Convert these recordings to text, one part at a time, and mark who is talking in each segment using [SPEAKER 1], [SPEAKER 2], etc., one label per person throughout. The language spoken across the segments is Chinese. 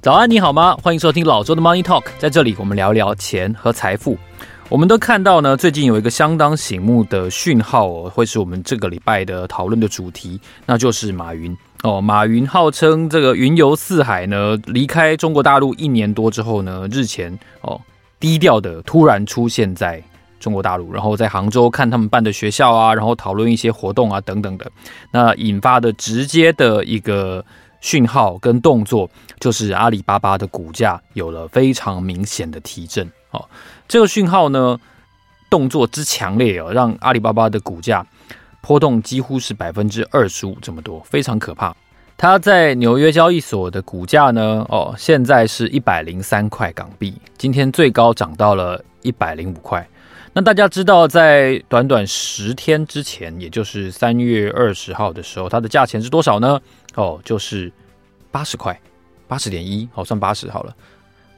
[SPEAKER 1] 早安，你好吗？欢迎收听老周的 Money Talk，在这里我们聊聊钱和财富。我们都看到呢，最近有一个相当醒目的讯号哦，会是我们这个礼拜的讨论的主题，那就是马云哦。马云号称这个云游四海呢，离开中国大陆一年多之后呢，日前哦低调的突然出现在中国大陆，然后在杭州看他们办的学校啊，然后讨论一些活动啊等等的，那引发的直接的一个。讯号跟动作，就是阿里巴巴的股价有了非常明显的提振。哦，这个讯号呢，动作之强烈哦，让阿里巴巴的股价波动几乎是百分之二十五这么多，非常可怕。它在纽约交易所的股价呢，哦，现在是一百零三块港币，今天最高涨到了一百零五块。那大家知道，在短短十天之前，也就是三月二十号的时候，它的价钱是多少呢？哦，就是八十块，八十点一，好，算八十好了，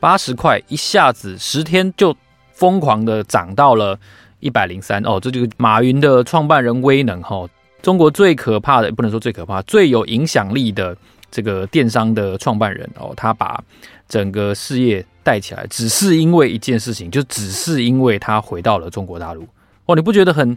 [SPEAKER 1] 八十块一下子十天就疯狂的涨到了一百零三哦，这就是马云的创办人威能哈、哦，中国最可怕的不能说最可怕，最有影响力的这个电商的创办人哦，他把整个事业带起来，只是因为一件事情，就只是因为他回到了中国大陆哦，你不觉得很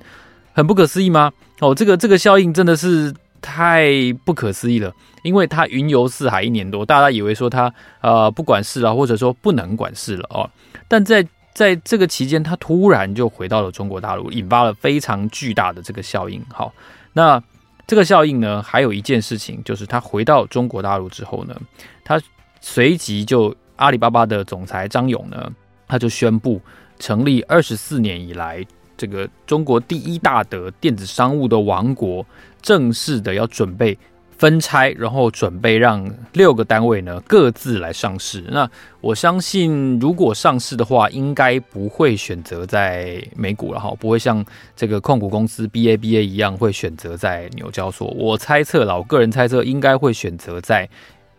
[SPEAKER 1] 很不可思议吗？哦，这个这个效应真的是。太不可思议了，因为他云游四海一年多，大家以为说他呃不管事了，或者说不能管事了哦。但在在这个期间，他突然就回到了中国大陆，引发了非常巨大的这个效应。好，那这个效应呢，还有一件事情，就是他回到中国大陆之后呢，他随即就阿里巴巴的总裁张勇呢，他就宣布成立二十四年以来。这个中国第一大的电子商务的王国，正式的要准备分拆，然后准备让六个单位呢各自来上市。那我相信，如果上市的话，应该不会选择在美股了哈，不会像这个控股公司 BABA 一样会选择在纽交所。我猜测了，我个人猜测应该会选择在。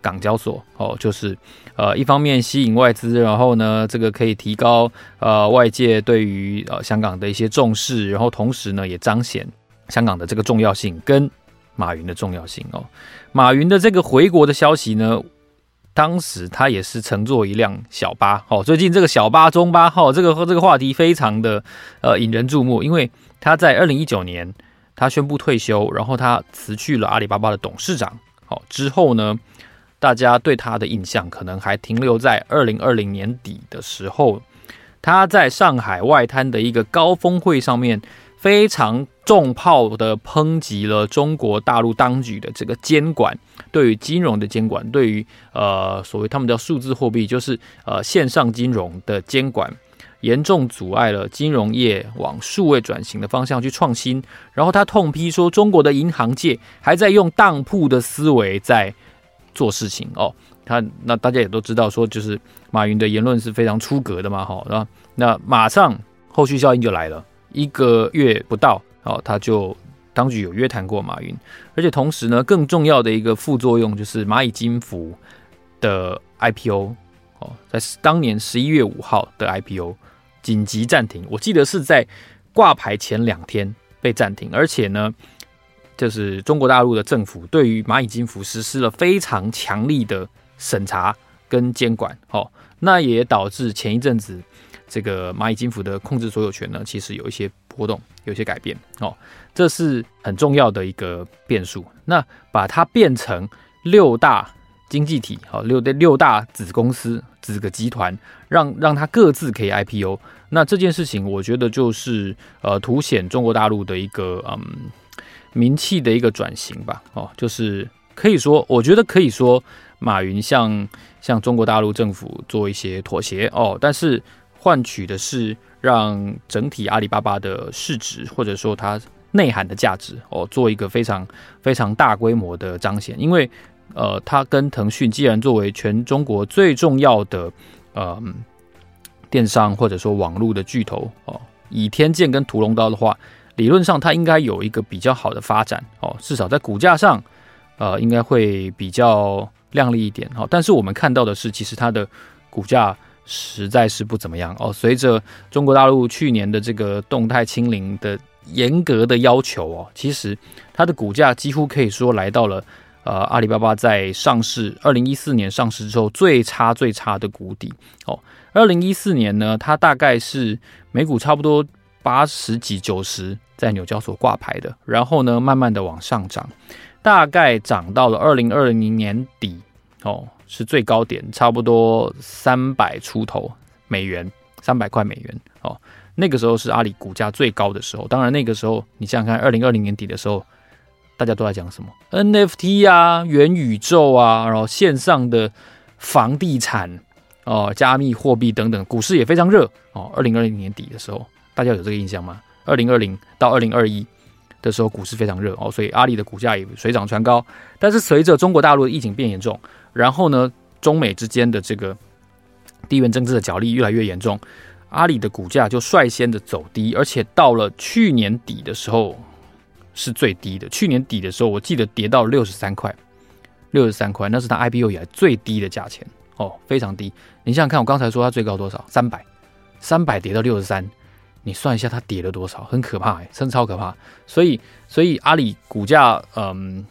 [SPEAKER 1] 港交所哦，就是呃，一方面吸引外资，然后呢，这个可以提高呃外界对于呃香港的一些重视，然后同时呢，也彰显香港的这个重要性跟马云的重要性哦。马云的这个回国的消息呢，当时他也是乘坐一辆小巴哦。最近这个小巴中巴号这个这个话题非常的呃引人注目，因为他在二零一九年他宣布退休，然后他辞去了阿里巴巴的董事长，好之后呢。大家对他的印象可能还停留在二零二零年底的时候，他在上海外滩的一个高峰会上面，非常重炮的抨击了中国大陆当局的这个监管，对于金融的监管，对于呃所谓他们叫数字货币，就是呃线上金融的监管，严重阻碍了金融业往数位转型的方向去创新。然后他痛批说，中国的银行界还在用当铺的思维在。做事情哦，他那大家也都知道，说就是马云的言论是非常出格的嘛，哈，那那马上后续效应就来了，一个月不到，哦，他就当局有约谈过马云，而且同时呢，更重要的一个副作用就是蚂蚁金服的 IPO 哦，在当年十一月五号的 IPO 紧急暂停，我记得是在挂牌前两天被暂停，而且呢。就是中国大陆的政府对于蚂蚁金服实施了非常强力的审查跟监管，哦，那也导致前一阵子这个蚂蚁金服的控制所有权呢，其实有一些波动，有一些改变，哦，这是很重要的一个变数。那把它变成六大经济体，好，六六大子公司、子个集团，让让它各自可以 IPO，那这件事情我觉得就是呃，凸显中国大陆的一个嗯。名气的一个转型吧，哦，就是可以说，我觉得可以说，马云向向中国大陆政府做一些妥协哦，但是换取的是让整体阿里巴巴的市值或者说它内涵的价值哦，做一个非常非常大规模的彰显，因为呃，它跟腾讯既然作为全中国最重要的呃电商或者说网络的巨头哦，倚天剑跟屠龙刀的话。理论上，它应该有一个比较好的发展哦，至少在股价上，呃，应该会比较亮丽一点哦。但是我们看到的是，其实它的股价实在是不怎么样哦。随着中国大陆去年的这个动态清零的严格的要求哦，其实它的股价几乎可以说来到了呃，阿里巴巴在上市二零一四年上市之后最差最差的谷底哦。二零一四年呢，它大概是每股差不多八十几九十在纽交所挂牌的，然后呢，慢慢的往上涨，大概涨到了二零二零年底哦，是最高点，差不多三百出头美元，三百块美元哦。那个时候是阿里股价最高的时候。当然那个时候你想想看，二零二零年底的时候。大家都在讲什么 NFT 啊、元宇宙啊，然后线上的房地产哦、加密货币等等，股市也非常热哦。二零二零年底的时候，大家有这个印象吗？二零二零到二零二一的时候，股市非常热哦，所以阿里的股价也水涨船高。但是随着中国大陆的疫情变严重，然后呢，中美之间的这个地缘政治的角力越来越严重，阿里的股价就率先的走低，而且到了去年底的时候。是最低的。去年底的时候，我记得跌到六十三块，六十三块，那是它 IPO 以来最低的价钱哦，非常低。你想想看，我刚才说它最高多少？三百，三百跌到六十三，你算一下它跌了多少？很可怕哎，真超可怕。所以，所以阿里股价嗯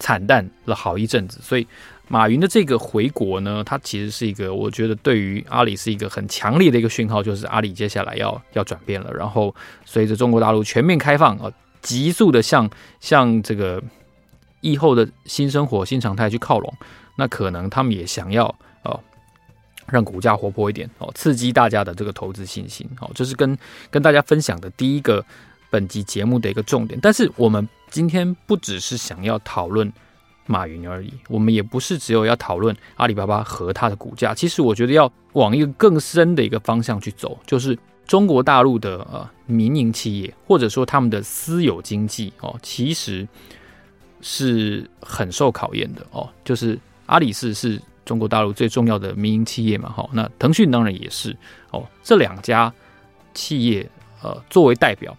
[SPEAKER 1] 惨淡了好一阵子。所以，马云的这个回国呢，它其实是一个，我觉得对于阿里是一个很强烈的一个讯号，就是阿里接下来要要转变了。然后，随着中国大陆全面开放啊。急速的向向这个疫后的新生活、新常态去靠拢，那可能他们也想要哦，让股价活泼一点哦，刺激大家的这个投资信心哦，这是跟跟大家分享的第一个本集节目的一个重点。但是我们今天不只是想要讨论马云而已，我们也不是只有要讨论阿里巴巴和它的股价。其实我觉得要往一个更深的一个方向去走，就是。中国大陆的呃民营企业，或者说他们的私有经济哦，其实是很受考验的哦。就是阿里是是中国大陆最重要的民营企业嘛，好，那腾讯当然也是哦。这两家企业呃作为代表，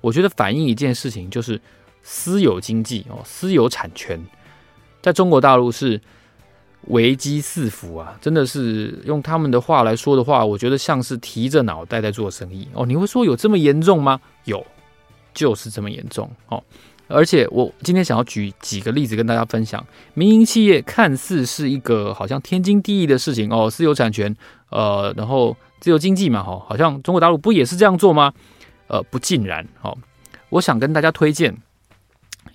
[SPEAKER 1] 我觉得反映一件事情，就是私有经济哦，私有产权在中国大陆是。危机四伏啊，真的是用他们的话来说的话，我觉得像是提着脑袋在做生意哦。你会说有这么严重吗？有，就是这么严重哦。而且我今天想要举几个例子跟大家分享。民营企业看似是一个好像天经地义的事情哦，私有产权，呃，然后自由经济嘛，哈，好像中国大陆不也是这样做吗？呃，不尽然哦。我想跟大家推荐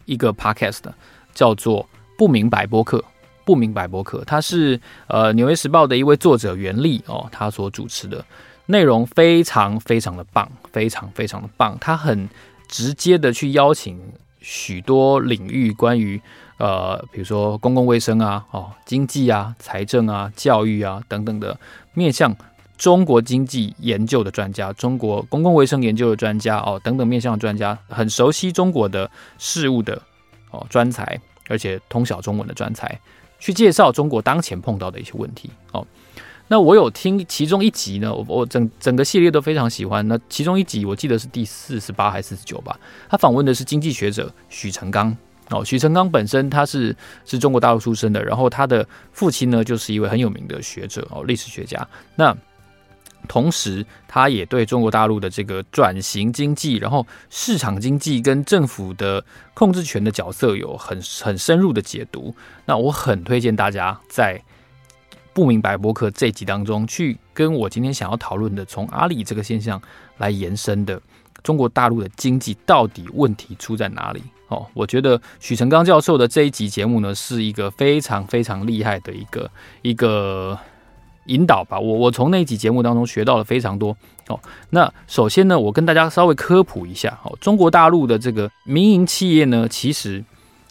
[SPEAKER 1] 一个 podcast，叫做《不明白播客》。不明白播客，他是呃《纽约时报》的一位作者袁立哦，他所主持的内容非常非常的棒，非常非常的棒。他很直接的去邀请许多领域关于呃，比如说公共卫生啊、哦经济啊、财政啊、教育啊等等的面向中国经济研究的专家、中国公共卫生研究的专家哦等等面向的专家，很熟悉中国的事务的哦专才，而且通晓中文的专才。去介绍中国当前碰到的一些问题哦。那我有听其中一集呢，我我整整个系列都非常喜欢。那其中一集我记得是第四十八还是四十九吧？他访问的是经济学者许成刚哦。许成刚本身他是是中国大陆出生的，然后他的父亲呢就是一位很有名的学者哦，历史学家。那同时，他也对中国大陆的这个转型经济，然后市场经济跟政府的控制权的角色有很很深入的解读。那我很推荐大家在不明白博客这集当中，去跟我今天想要讨论的，从阿里这个现象来延伸的中国大陆的经济到底问题出在哪里？哦，我觉得许成刚教授的这一集节目呢，是一个非常非常厉害的一个一个。引导吧，我我从那一集节目当中学到了非常多哦。那首先呢，我跟大家稍微科普一下哦，中国大陆的这个民营企业呢，其实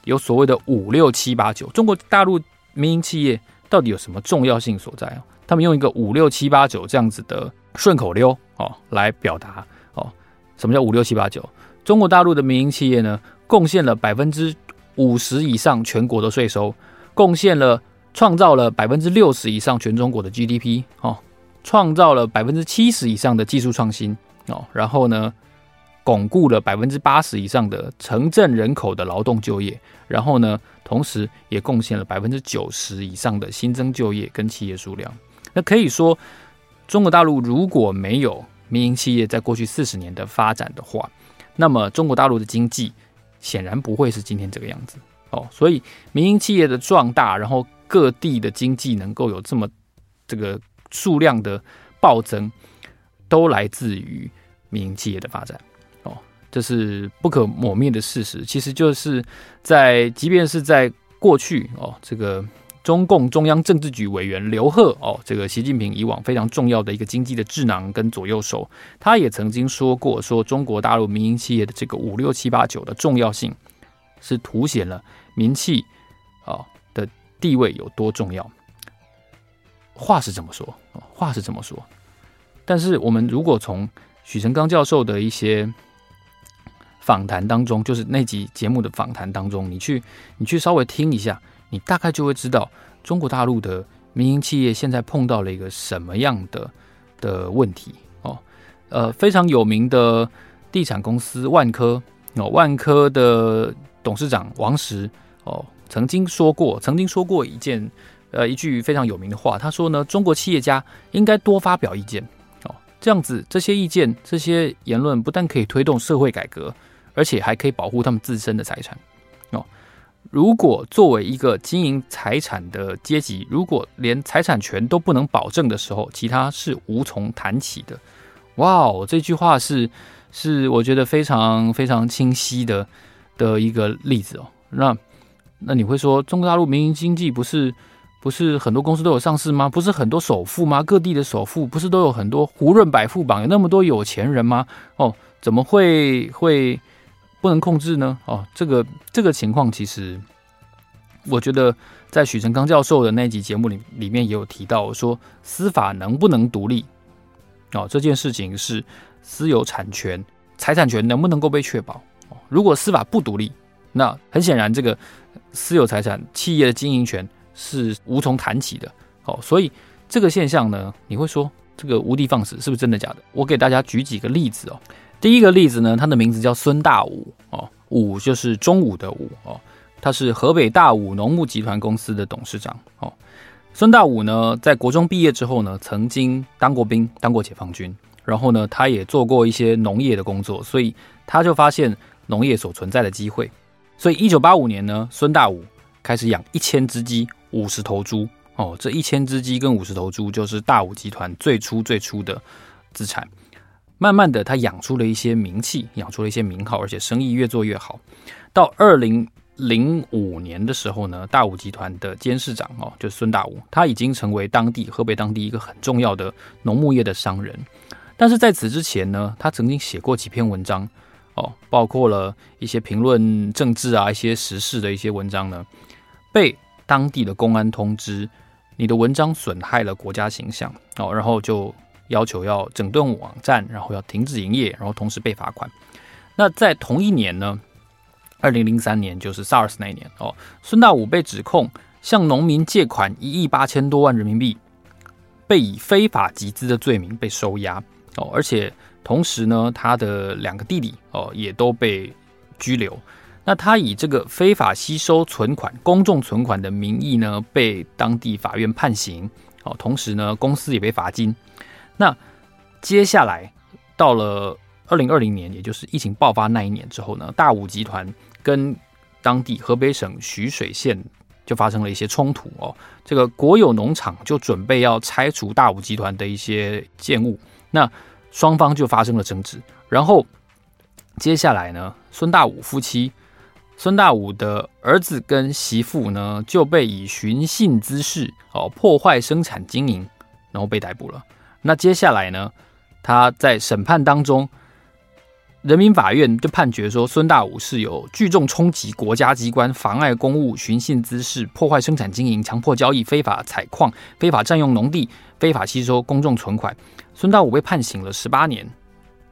[SPEAKER 1] 有所谓的五六七八九。中国大陆民营企业到底有什么重要性所在哦？他们用一个五六七八九这样子的顺口溜哦来表达哦。什么叫五六七八九？中国大陆的民营企业呢，贡献了百分之五十以上全国的税收，贡献了。创造了百分之六十以上全中国的 GDP 哦，创造了百分之七十以上的技术创新哦，然后呢，巩固了百分之八十以上的城镇人口的劳动就业，然后呢，同时也贡献了百分之九十以上的新增就业跟企业数量。那可以说，中国大陆如果没有民营企业在过去四十年的发展的话，那么中国大陆的经济显然不会是今天这个样子。哦，所以民营企业的壮大，然后各地的经济能够有这么这个数量的暴增，都来自于民营企业的发展。哦，这是不可磨灭的事实。其实就是在，即便是在过去哦，这个。中共中央政治局委员刘鹤哦，这个习近平以往非常重要的一个经济的智囊跟左右手，他也曾经说过，说中国大陆民营企业的这个五六七八九的重要性，是凸显了民企啊地位有多重要。话是这么说，话是这么说，但是我们如果从许成刚教授的一些访谈当中，就是那集节目的访谈当中，你去你去稍微听一下。你大概就会知道中国大陆的民营企业现在碰到了一个什么样的的问题哦。呃，非常有名的地产公司万科哦，万科的董事长王石哦，曾经说过，曾经说过一件呃一句非常有名的话，他说呢，中国企业家应该多发表意见哦，这样子这些意见这些言论不但可以推动社会改革，而且还可以保护他们自身的财产哦。如果作为一个经营财产的阶级，如果连财产权都不能保证的时候，其他是无从谈起的。哇哦，这句话是是我觉得非常非常清晰的的一个例子哦。那那你会说，中国大陆民营经济不是不是很多公司都有上市吗？不是很多首富吗？各地的首富不是都有很多胡润百富榜有那么多有钱人吗？哦，怎么会会？不能控制呢？哦，这个这个情况，其实我觉得在许成刚教授的那集节目里里面也有提到，说司法能不能独立？哦，这件事情是私有产权、财产权能不能够被确保？哦，如果司法不独立，那很显然这个私有财产企业的经营权是无从谈起的。哦，所以这个现象呢，你会说这个无的放矢是不是真的假的？我给大家举几个例子哦。第一个例子呢，他的名字叫孙大武哦，武就是中午的午哦，他是河北大武农牧集团公司的董事长哦。孙大武呢，在国中毕业之后呢，曾经当过兵，当过解放军，然后呢，他也做过一些农业的工作，所以他就发现农业所存在的机会，所以一九八五年呢，孙大武开始养一千只鸡、五十头猪哦，这一千只鸡跟五十头猪就是大武集团最初最初的资产。慢慢的，他养出了一些名气，养出了一些名号，而且生意越做越好。到二零零五年的时候呢，大武集团的监事长哦，就是孙大武，他已经成为当地河北当地一个很重要的农牧业的商人。但是在此之前呢，他曾经写过几篇文章哦，包括了一些评论政治啊、一些时事的一些文章呢，被当地的公安通知，你的文章损害了国家形象哦，然后就。要求要整顿网站，然后要停止营业，然后同时被罚款。那在同一年呢，二零零三年，就是 SARS 那一年哦，孙大武被指控向农民借款一亿八千多万人民币，被以非法集资的罪名被收押哦，而且同时呢，他的两个弟弟哦也都被拘留。那他以这个非法吸收存款、公众存款的名义呢，被当地法院判刑哦，同时呢，公司也被罚金。那接下来到了二零二零年，也就是疫情爆发那一年之后呢，大武集团跟当地河北省徐水县就发生了一些冲突哦。这个国有农场就准备要拆除大武集团的一些建物，那双方就发生了争执。然后接下来呢，孙大武夫妻，孙大武的儿子跟媳妇呢就被以寻衅滋事哦，破坏生产经营，然后被逮捕了。那接下来呢，他在审判当中，人民法院就判决说，孙大武是有聚众冲击国家机关、妨碍公务、寻衅滋事、破坏生产经营、强迫交易、非法采矿、非法占用农地、非法吸收公众存款。孙大武被判刑了十八年，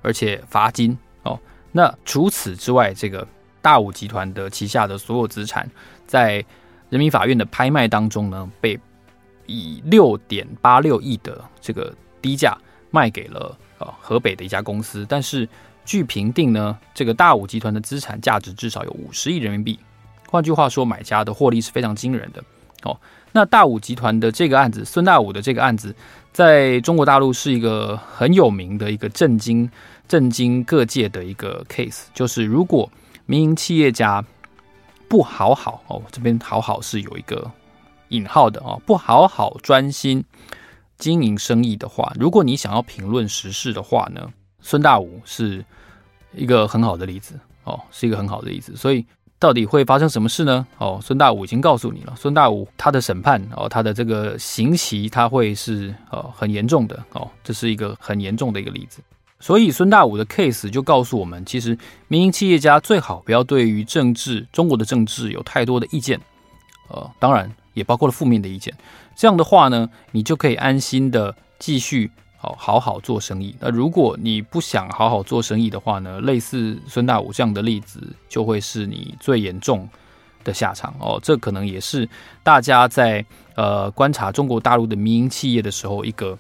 [SPEAKER 1] 而且罚金哦。那除此之外，这个大武集团的旗下的所有资产，在人民法院的拍卖当中呢，被以六点八六亿的这个。低价卖给了呃河北的一家公司，但是据评定呢，这个大武集团的资产价值至少有五十亿人民币。换句话说，买家的获利是非常惊人的哦。那大武集团的这个案子，孙大武的这个案子，在中国大陆是一个很有名的一个震惊震惊各界的一个 case，就是如果民营企业家不好好哦，这边好好是有一个引号的哦，不好好专心经营生意的话，如果你想要评论时事的话呢，孙大武是一个很好的例子哦，是一个很好的例子。所以到底会发生什么事呢？哦，孙大武已经告诉你了，孙大武他的审判哦，他的这个刑期他会是哦很严重的哦，这是一个很严重的一个例子。所以孙大武的 case 就告诉我们，其实民营企业家最好不要对于政治、中国的政治有太多的意见，呃，当然也包括了负面的意见。这样的话呢，你就可以安心的继续好好好做生意。那如果你不想好好做生意的话呢，类似孙大武这样的例子，就会是你最严重的下场哦。这可能也是大家在呃观察中国大陆的民营企业的时候一个。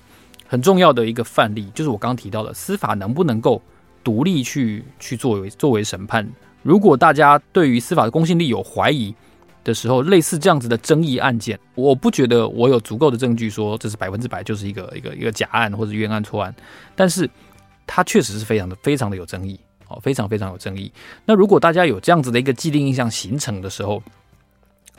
[SPEAKER 1] 很重要的一个范例，就是我刚刚提到的司法能不能够独立去去作为作为审判。如果大家对于司法的公信力有怀疑的时候，类似这样子的争议案件，我不觉得我有足够的证据说这是百分之百就是一个一个一个假案或者冤案错案，但是它确实是非常的非常的有争议哦，非常非常有争议。那如果大家有这样子的一个既定印象形成的时候，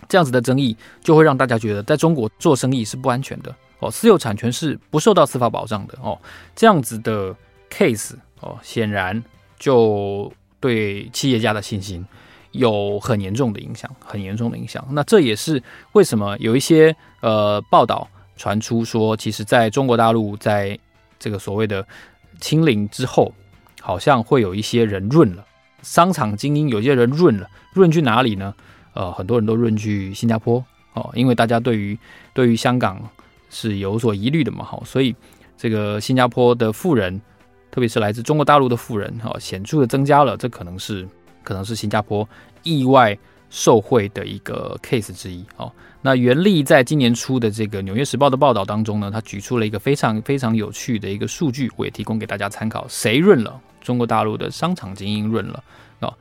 [SPEAKER 1] 这样子的争议就会让大家觉得在中国做生意是不安全的。哦，私有产权是不受到司法保障的哦，这样子的 case 哦，显然就对企业家的信心有很严重的影响，很严重的影响。那这也是为什么有一些呃报道传出说，其实在中国大陆，在这个所谓的清零之后，好像会有一些人润了，商场精英有些人润了，润去哪里呢？呃，很多人都润去新加坡哦，因为大家对于对于香港。是有所疑虑的嘛？好，所以这个新加坡的富人，特别是来自中国大陆的富人，哈，显著的增加了。这可能是可能是新加坡意外受惠的一个 case 之一。哦，那袁立在今年初的这个《纽约时报》的报道当中呢，他举出了一个非常非常有趣的一个数据，我也提供给大家参考。谁润了？中国大陆的商场精英润了啊？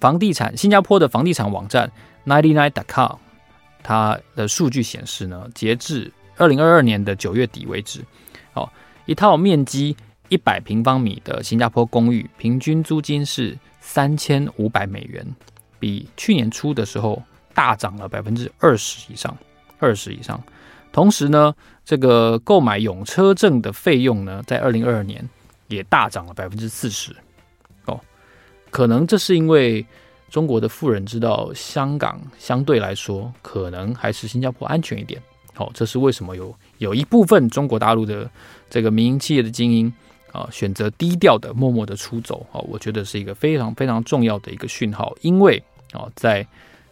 [SPEAKER 1] 房地产，新加坡的房地产网站 Ninety Nine dot com，它的数据显示呢，截至二零二二年的九月底为止，哦，一套面积一百平方米的新加坡公寓，平均租金是三千五百美元，比去年初的时候大涨了百分之二十以上，二十以上。同时呢，这个购买永车证的费用呢，在二零二二年也大涨了百分之四十。哦，可能这是因为中国的富人知道香港相对来说可能还是新加坡安全一点。哦，这是为什么有有一部分中国大陆的这个民营企业的精英啊，选择低调的、默默的出走啊，我觉得是一个非常非常重要的一个讯号，因为啊，在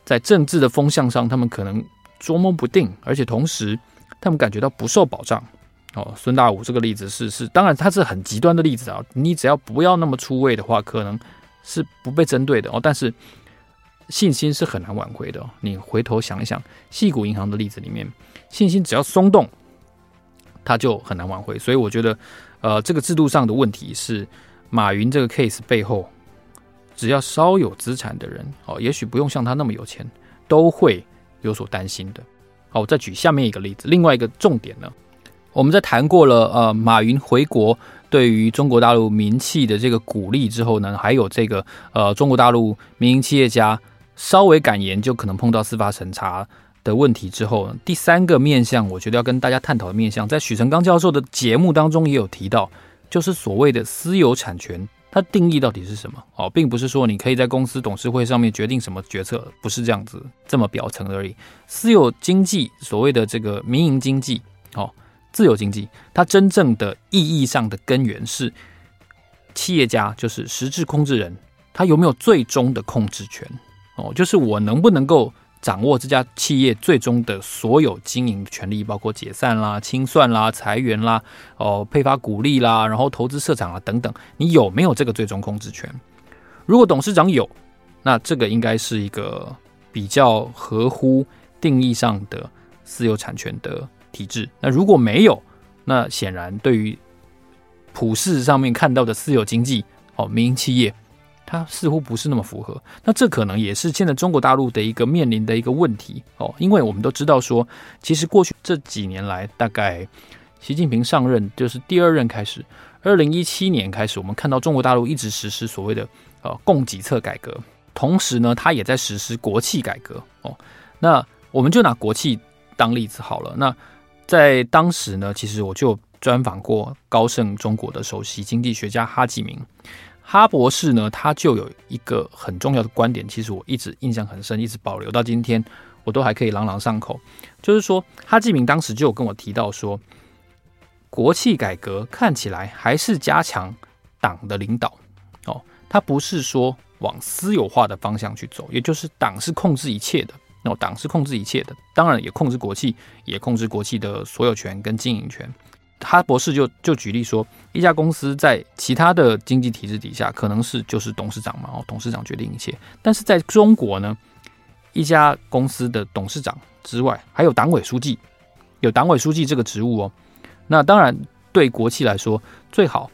[SPEAKER 1] 在政治的风向上，他们可能捉摸不定，而且同时他们感觉到不受保障。哦，孙大武这个例子是是，当然他是很极端的例子啊，你只要不要那么出位的话，可能是不被针对的哦，但是。信心是很难挽回的。你回头想一想，细谷银行的例子里面，信心只要松动，它就很难挽回。所以我觉得，呃，这个制度上的问题是马云这个 case 背后，只要稍有资产的人，哦，也许不用像他那么有钱，都会有所担心的。好，我再举下面一个例子。另外一个重点呢，我们在谈过了，呃，马云回国对于中国大陆民企的这个鼓励之后呢，还有这个，呃，中国大陆民营企业家。稍微敢言就可能碰到司法审查的问题之后，第三个面向，我觉得要跟大家探讨的面向，在许成刚教授的节目当中也有提到，就是所谓的私有产权，它定义到底是什么？哦，并不是说你可以在公司董事会上面决定什么决策，不是这样子这么表层而已。私有经济，所谓的这个民营经济，哦，自由经济，它真正的意义上的根源是企业家，就是实质控制人，他有没有最终的控制权？哦，就是我能不能够掌握这家企业最终的所有经营权利，包括解散啦、清算啦、裁员啦、哦配发股利啦，然后投资设厂啦等等，你有没有这个最终控制权？如果董事长有，那这个应该是一个比较合乎定义上的私有产权的体制。那如果没有，那显然对于普世上面看到的私有经济哦，民营企业。它似乎不是那么符合，那这可能也是现在中国大陆的一个面临的一个问题哦，因为我们都知道说，其实过去这几年来，大概习近平上任就是第二任开始，二零一七年开始，我们看到中国大陆一直实施所谓的呃供给侧改革，同时呢，他也在实施国企改革哦。那我们就拿国企当例子好了。那在当时呢，其实我就专访过高盛中国的首席经济学家哈继明，哈博士呢，他就有一个很重要的观点，其实我一直印象很深，一直保留到今天，我都还可以朗朗上口。就是说，哈继明当时就有跟我提到说，国企改革看起来还是加强党的领导哦，他不是说往私有化的方向去走，也就是党是控制一切的。那党是控制一切的，当然也控制国企，也控制国企的所有权跟经营权。哈博士就就举例说，一家公司在其他的经济体制底下，可能是就是董事长嘛，哦，董事长决定一切。但是在中国呢，一家公司的董事长之外，还有党委书记，有党委书记这个职务哦。那当然，对国企来说，最好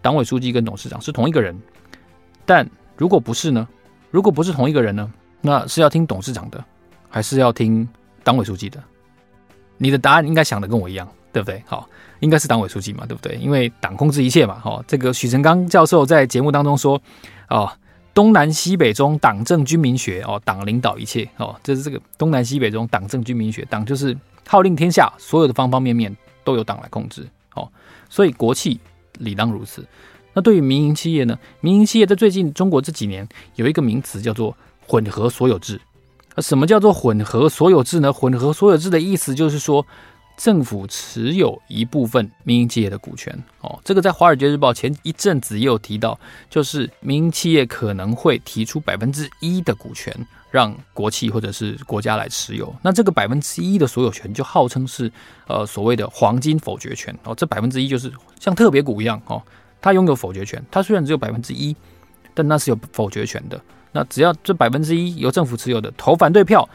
[SPEAKER 1] 党委书记跟董事长是同一个人。但如果不是呢？如果不是同一个人呢？那是要听董事长的，还是要听党委书记的？你的答案应该想的跟我一样，对不对？好，应该是党委书记嘛，对不对？因为党控制一切嘛。好，这个许成刚教授在节目当中说，哦，东南西北中，党政军民学，哦，党领导一切，哦，这是这个东南西北中，党政军民学，党就是号令天下，所有的方方面面都由党来控制。哦，所以国企理当如此。那对于民营企业呢？民营企业在最近中国这几年有一个名词叫做。混合所有制，啊，什么叫做混合所有制呢？混合所有制的意思就是说，政府持有一部分民营企业的股权。哦，这个在《华尔街日报》前一阵子也有提到，就是民营企业可能会提出百分之一的股权，让国企或者是国家来持有。那这个百分之一的所有权，就号称是呃所谓的黄金否决权。哦，这百分之一就是像特别股一样，哦，它拥有否决权。它虽然只有百分之一，但那是有否决权的。那只要这百分之一由政府持有的投反对票，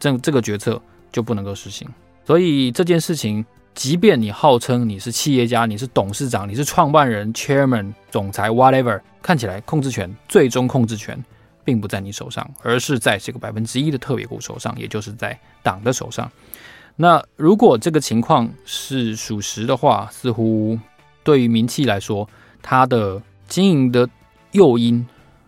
[SPEAKER 1] 这这个决策就不能够实行。所以这件事情，即便你号称你是企业家，你是董事长，你是创办人、chairman、总裁，whatever，看起来控制权最终控制权并不在你手上，而是在这个百分之一的特别股手上，也就是在党的手上。那如果这个情况是属实的话，似乎对于民企来说，它的经营的诱因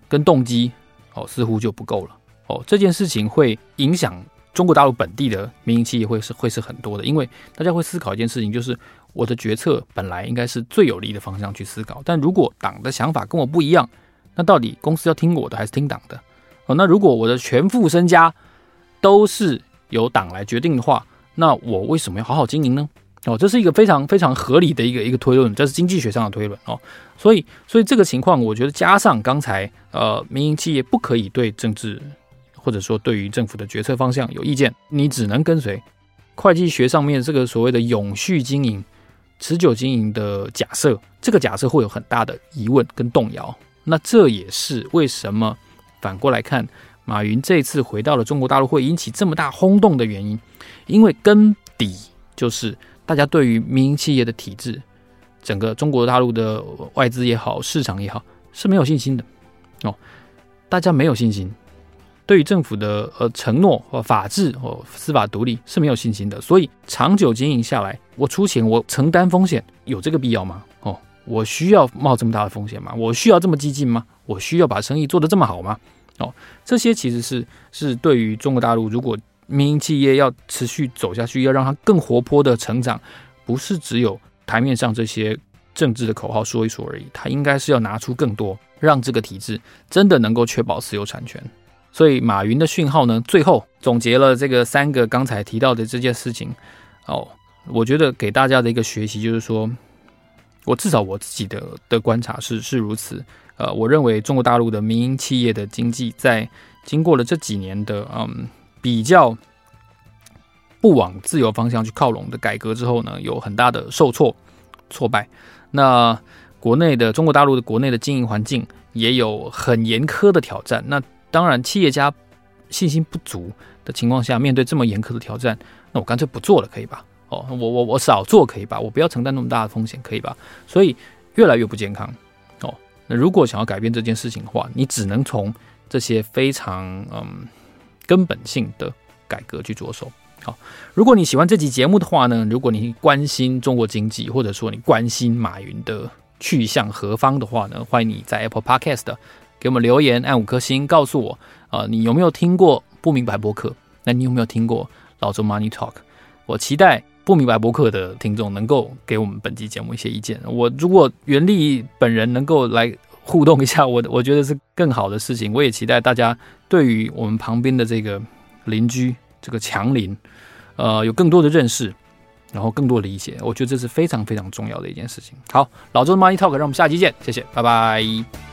[SPEAKER 1] 跟动机。哦，似乎就不够了。哦，这件事情会影响中国大陆本地的民营企业，会是会是很多的。因为大家会思考一件事情，就是我的决策本来应该是最有利的方向去思考，但如果党的想法跟我不一样，那到底公司要听我的还是听党的？哦，那如果我的全副身家都是由党来决定的话，那我为什么要好好经营呢？哦，这是一个非常非常合理的一个一个推论，这是经济学上的推论哦。所以，所以这个情况，我觉得加上刚才呃，民营企业不可以对政治或者说对于政府的决策方向有意见，你只能跟随会计学上面这个所谓的永续经营、持久经营的假设，这个假设会有很大的疑问跟动摇。那这也是为什么反过来看，马云这次回到了中国大陆会引起这么大轰动的原因，因为根底就是。大家对于民营企业的体制，整个中国大陆的外资也好，市场也好，是没有信心的哦。大家没有信心，对于政府的呃承诺和法治或司法独立是没有信心的。所以长久经营下来，我出钱，我承担风险，有这个必要吗？哦，我需要冒这么大的风险吗？我需要这么激进吗？我需要把生意做得这么好吗？哦，这些其实是是对于中国大陆如果。民营企业要持续走下去，要让它更活泼的成长，不是只有台面上这些政治的口号说一说而已。它应该是要拿出更多，让这个体制真的能够确保私有产权。所以马云的讯号呢，最后总结了这个三个刚才提到的这件事情。哦，我觉得给大家的一个学习就是说，我至少我自己的的观察是是如此。呃，我认为中国大陆的民营企业的经济在经过了这几年的嗯。比较不往自由方向去靠拢的改革之后呢，有很大的受挫、挫败。那国内的中国大陆的国内的经营环境也有很严苛的挑战。那当然，企业家信心不足的情况下，面对这么严苛的挑战，那我干脆不做了，可以吧？哦，我我我少做可以吧？我不要承担那么大的风险，可以吧？所以越来越不健康。哦，那如果想要改变这件事情的话，你只能从这些非常嗯。根本性的改革去着手。好，如果你喜欢这期节目的话呢，如果你关心中国经济，或者说你关心马云的去向何方的话呢，欢迎你在 Apple Podcast 给我们留言，按五颗星，告诉我，呃，你有没有听过不明白播客？那你有没有听过老周 Money Talk？我期待不明白播客的听众能够给我们本期节目一些意见。我如果袁立本人能够来互动一下，我 我觉得是更好的事情。我也期待大家对于我们旁边的这个邻居，这个强邻，呃，有更多的认识。然后更多理解，我觉得这是非常非常重要的一件事情。好，老周的 Money Talk，让我们下期见，谢谢，拜拜。